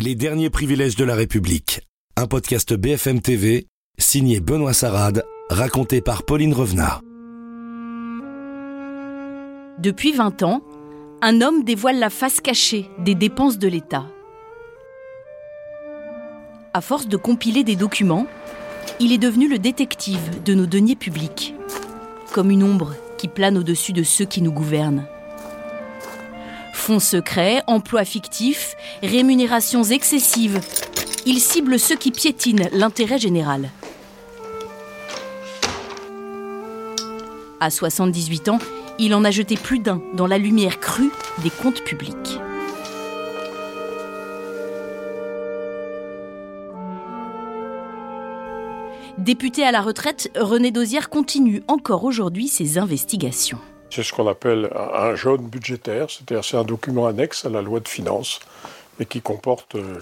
Les derniers privilèges de la République. Un podcast BFM TV, signé Benoît Sarade, raconté par Pauline Revenard. Depuis 20 ans, un homme dévoile la face cachée des dépenses de l'État. À force de compiler des documents, il est devenu le détective de nos deniers publics, comme une ombre qui plane au-dessus de ceux qui nous gouvernent. Fonds secrets, emplois fictifs, rémunérations excessives. Il cible ceux qui piétinent l'intérêt général. À 78 ans, il en a jeté plus d'un dans la lumière crue des comptes publics. Député à la retraite, René Dosière continue encore aujourd'hui ses investigations. C'est ce qu'on appelle un jaune budgétaire, c'est-à-dire c'est un document annexe à la loi de finances, mais qui comporte euh,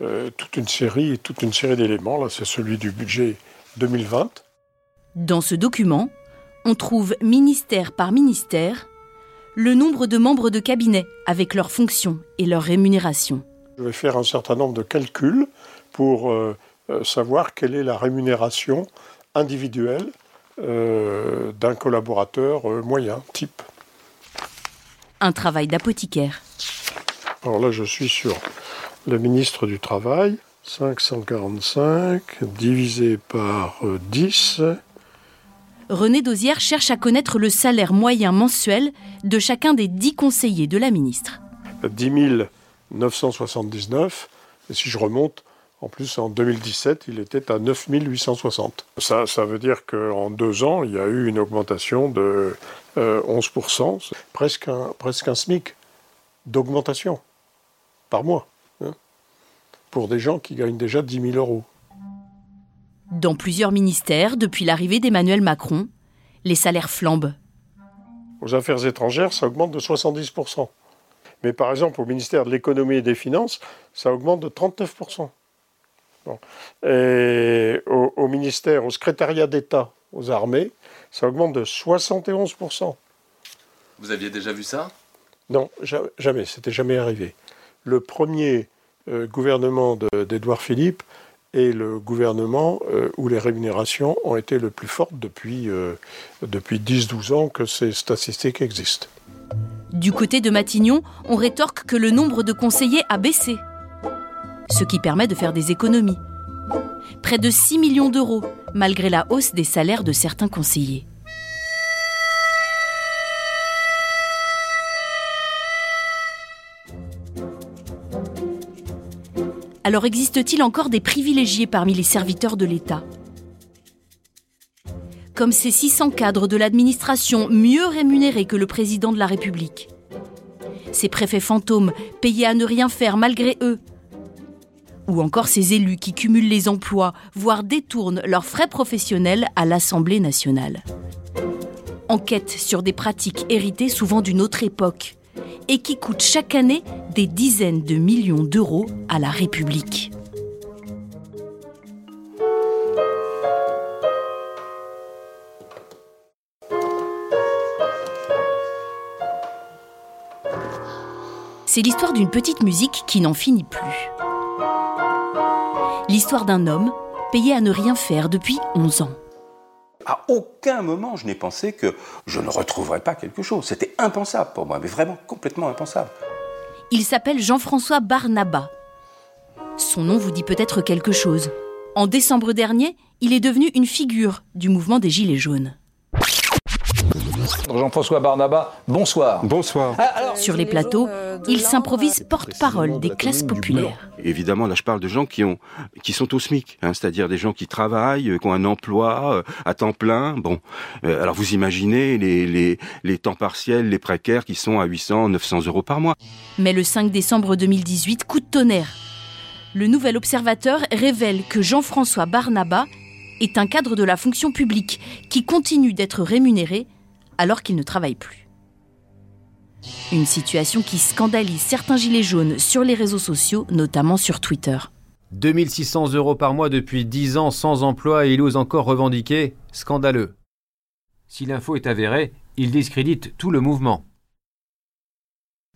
euh, toute une série, toute une série d'éléments. Là, c'est celui du budget 2020. Dans ce document, on trouve ministère par ministère le nombre de membres de cabinet avec leurs fonctions et leurs rémunérations. Je vais faire un certain nombre de calculs pour euh, savoir quelle est la rémunération individuelle d'un collaborateur euh, moyen, type. Un travail d'apothicaire. Alors là, je suis sur le ministre du Travail. 545 divisé par 10. Euh, René Dosière cherche à connaître le salaire moyen mensuel de chacun des 10 conseillers de la ministre. 10 979. Et si je remonte en plus, en 2017, il était à 9860. Ça, ça veut dire qu'en deux ans, il y a eu une augmentation de 11%, euh, presque un, presque un SMIC d'augmentation par mois, hein, pour des gens qui gagnent déjà 10 000 euros. Dans plusieurs ministères, depuis l'arrivée d'Emmanuel Macron, les salaires flambent. Aux affaires étrangères, ça augmente de 70%. Mais par exemple, au ministère de l'économie et des finances, ça augmente de 39%. Et au, ministère, au secrétariat d'État, aux armées, ça augmente de 71%. Vous aviez déjà vu ça? Non, jamais, c'était jamais arrivé. Le premier euh, gouvernement d'Édouard Philippe est le gouvernement euh, où les rémunérations ont été le plus fortes depuis, euh, depuis 10-12 ans que ces statistiques existent. Du côté de Matignon, on rétorque que le nombre de conseillers a baissé ce qui permet de faire des économies. Près de 6 millions d'euros, malgré la hausse des salaires de certains conseillers. Alors existe-t-il encore des privilégiés parmi les serviteurs de l'État? Comme ces 600 cadres de l'administration mieux rémunérés que le président de la République Ces préfets fantômes payés à ne rien faire malgré eux ou encore ces élus qui cumulent les emplois, voire détournent leurs frais professionnels à l'Assemblée nationale. Enquête sur des pratiques héritées souvent d'une autre époque et qui coûtent chaque année des dizaines de millions d'euros à la République. C'est l'histoire d'une petite musique qui n'en finit plus. L'histoire d'un homme payé à ne rien faire depuis 11 ans. À aucun moment je n'ai pensé que je ne retrouverais pas quelque chose. C'était impensable pour moi, mais vraiment complètement impensable. Il s'appelle Jean-François Barnaba. Son nom vous dit peut-être quelque chose. En décembre dernier, il est devenu une figure du mouvement des Gilets jaunes. Jean-François Barnaba, bonsoir. Bonsoir. Ah, Sur les plateaux, il s'improvise porte-parole des classes populaires. Évidemment, là je parle de gens qui, ont, qui sont au SMIC, hein, c'est-à-dire des gens qui travaillent, euh, qui ont un emploi euh, à temps plein. Bon, euh, alors vous imaginez les, les, les temps partiels, les précaires qui sont à 800, 900 euros par mois. Mais le 5 décembre 2018, coup de tonnerre. Le nouvel observateur révèle que Jean-François Barnaba est un cadre de la fonction publique qui continue d'être rémunéré alors qu'il ne travaille plus. Une situation qui scandalise certains gilets jaunes sur les réseaux sociaux, notamment sur Twitter. 2600 euros par mois depuis 10 ans sans emploi et il ose encore revendiquer Scandaleux. Si l'info est avérée, il discrédite tout le mouvement.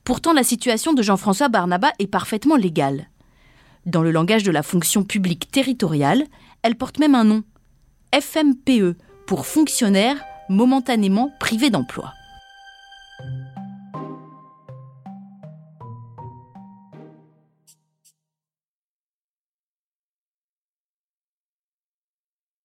Pourtant, la situation de Jean-François Barnaba est parfaitement légale. Dans le langage de la fonction publique territoriale, elle porte même un nom FMPE, pour fonctionnaire momentanément privé d'emploi.